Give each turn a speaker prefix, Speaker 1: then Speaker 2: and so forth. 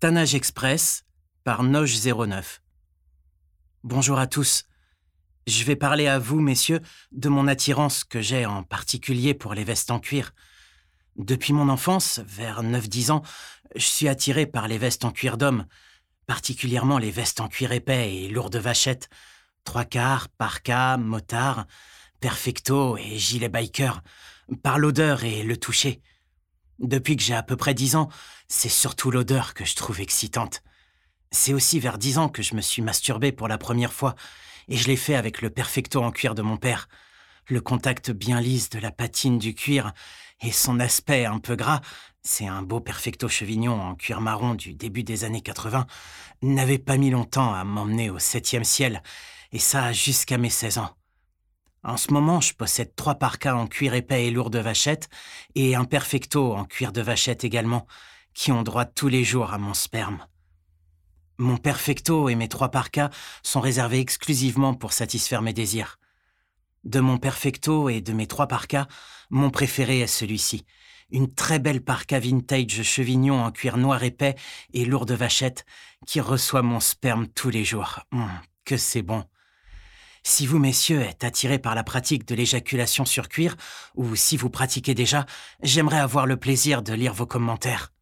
Speaker 1: Tanage Express par Noge09. Bonjour à tous. Je vais parler à vous, messieurs, de mon attirance que j'ai en particulier pour les vestes en cuir. Depuis mon enfance, vers 9-10 ans, je suis attiré par les vestes en cuir d'homme, particulièrement les vestes en cuir épais et lourdes vachettes, trois quarts, parka, motard, perfecto et gilet biker, par l'odeur et le toucher. Depuis que j'ai à peu près dix ans, c'est surtout l'odeur que je trouve excitante. C'est aussi vers dix ans que je me suis masturbé pour la première fois, et je l'ai fait avec le perfecto en cuir de mon père. Le contact bien lisse de la patine du cuir et son aspect un peu gras, c'est un beau perfecto chevignon en cuir marron du début des années 80, n'avait pas mis longtemps à m'emmener au septième ciel, et ça jusqu'à mes 16 ans. En ce moment, je possède trois parkas en cuir épais et lourd de vachette et un perfecto en cuir de vachette également, qui ont droit tous les jours à mon sperme. Mon perfecto et mes trois parkas sont réservés exclusivement pour satisfaire mes désirs. De mon perfecto et de mes trois parkas, mon préféré est celui-ci. Une très belle parka vintage chevignon en cuir noir épais et lourd de vachette qui reçoit mon sperme tous les jours. Hum, que c'est bon. Si vous, messieurs, êtes attirés par la pratique de l'éjaculation sur cuir, ou si vous pratiquez déjà, j'aimerais avoir le plaisir de lire vos commentaires.